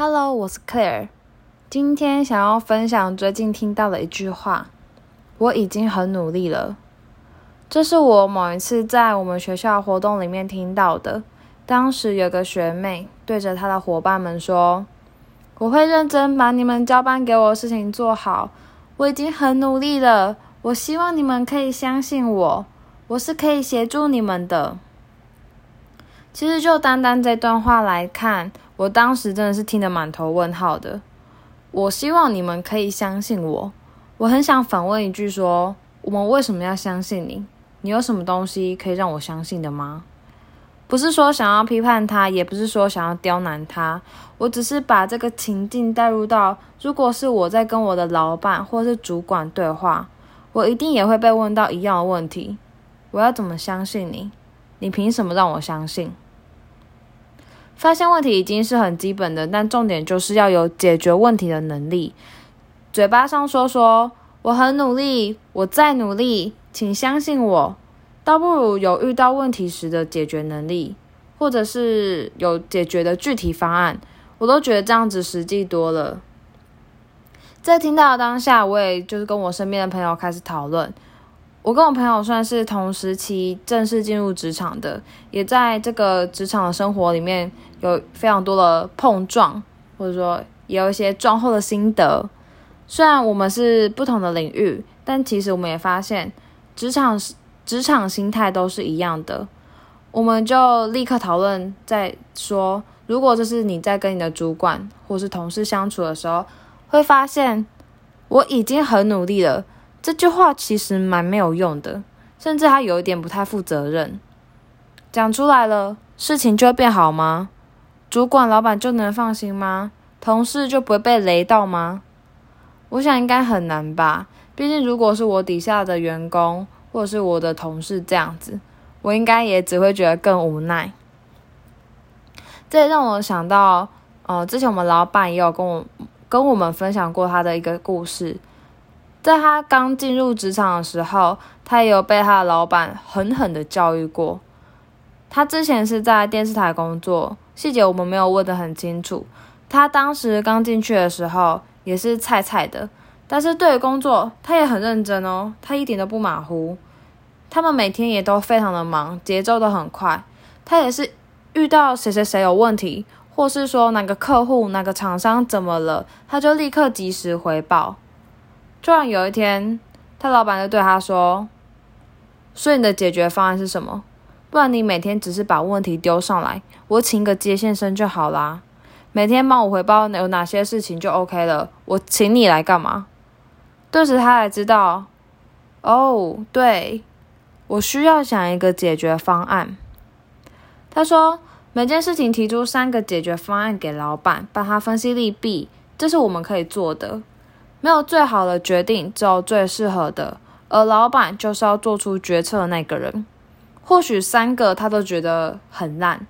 Hello，我是 Claire。今天想要分享最近听到的一句话：“我已经很努力了。”这是我某一次在我们学校活动里面听到的。当时有个学妹对着她的伙伴们说：“我会认真把你们交班给我的事情做好。我已经很努力了。我希望你们可以相信我，我是可以协助你们的。”其实就单单这段话来看，我当时真的是听得满头问号的。我希望你们可以相信我。我很想反问一句：说我们为什么要相信你？你有什么东西可以让我相信的吗？不是说想要批判他，也不是说想要刁难他，我只是把这个情境带入到，如果是我在跟我的老板或是主管对话，我一定也会被问到一样的问题：我要怎么相信你？你凭什么让我相信？发现问题已经是很基本的，但重点就是要有解决问题的能力。嘴巴上说说我很努力，我在努力，请相信我，倒不如有遇到问题时的解决能力，或者是有解决的具体方案，我都觉得这样子实际多了。在听到当下，我也就是跟我身边的朋友开始讨论。我跟我朋友算是同时期正式进入职场的，也在这个职场的生活里面有非常多的碰撞，或者说也有一些撞后的心得。虽然我们是不同的领域，但其实我们也发现，职场职场心态都是一样的。我们就立刻讨论，在说，如果这是你在跟你的主管或是同事相处的时候，会发现我已经很努力了。这句话其实蛮没有用的，甚至还有一点不太负责任。讲出来了，事情就会变好吗？主管、老板就能放心吗？同事就不会被雷到吗？我想应该很难吧。毕竟，如果是我底下的员工或者是我的同事这样子，我应该也只会觉得更无奈。这也让我想到，呃，之前我们老板也有跟我跟我们分享过他的一个故事。在他刚进入职场的时候，他也有被他的老板狠狠的教育过。他之前是在电视台工作，细节我们没有问得很清楚。他当时刚进去的时候也是菜菜的，但是对于工作他也很认真哦，他一点都不马虎。他们每天也都非常的忙，节奏都很快。他也是遇到谁谁谁有问题，或是说哪个客户、哪个厂商怎么了，他就立刻及时回报。突然有一天，他老板就对他说：“所以你的解决方案是什么？不然你每天只是把问题丢上来，我请个接线生就好啦。每天帮我回报有哪些事情就 OK 了。我请你来干嘛？”顿时他才知道，哦，对，我需要想一个解决方案。他说：“每件事情提出三个解决方案给老板，帮他分析利弊，这是我们可以做的。”没有最好的决定，只有最适合的。而老板就是要做出决策的那个人。或许三个他都觉得很烂，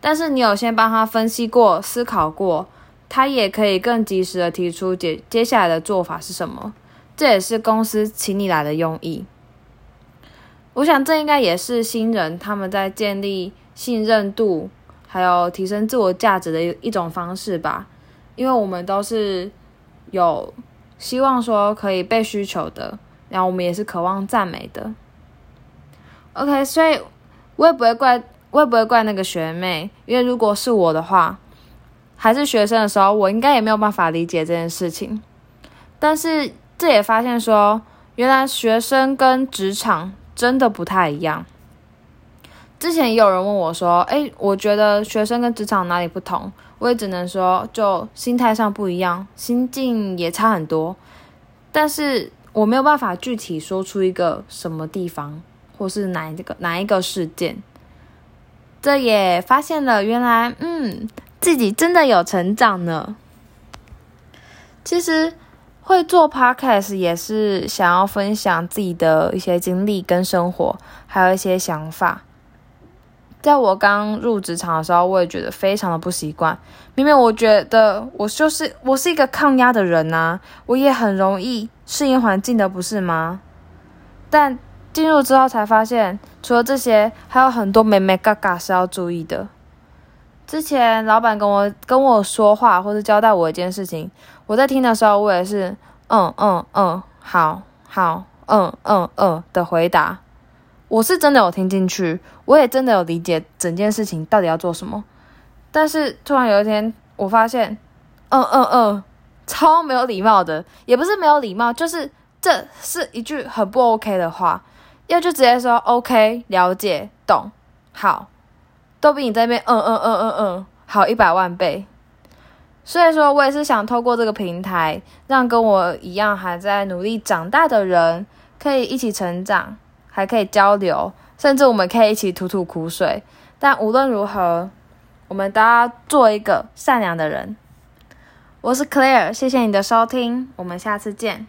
但是你有先帮他分析过、思考过，他也可以更及时的提出接接下来的做法是什么。这也是公司请你来的用意。我想这应该也是新人他们在建立信任度，还有提升自我价值的一一种方式吧。因为我们都是有。希望说可以被需求的，然后我们也是渴望赞美的。OK，所以我也不会怪，我也不会怪那个学妹，因为如果是我的话，还是学生的时候，我应该也没有办法理解这件事情。但是这也发现说，原来学生跟职场真的不太一样。之前也有人问我说：“哎，我觉得学生跟职场哪里不同？”我也只能说，就心态上不一样，心境也差很多。但是我没有办法具体说出一个什么地方，或是哪一个哪一个事件。这也发现了，原来嗯，自己真的有成长呢。其实会做 podcast 也是想要分享自己的一些经历跟生活，还有一些想法。在我刚入职场的时候，我也觉得非常的不习惯。明明我觉得我就是我是一个抗压的人呐，我也很容易适应环境的，不是吗？但进入之后才发现，除了这些，还有很多美美嘎嘎是要注意的。之前老板跟我跟我说话或者交代我一件事情，我在听的时候，我也是嗯嗯嗯，好好，嗯嗯嗯的回答。我是真的有听进去，我也真的有理解整件事情到底要做什么。但是突然有一天，我发现，嗯嗯嗯，超没有礼貌的，也不是没有礼貌，就是这是一句很不 OK 的话，要就直接说 OK，了解，懂，好，都比你在那边嗯嗯嗯嗯嗯好一百万倍。所以说我也是想透过这个平台，让跟我一样还在努力长大的人，可以一起成长。还可以交流，甚至我们可以一起吐吐苦水。但无论如何，我们都要做一个善良的人。我是 Claire，谢谢你的收听，我们下次见。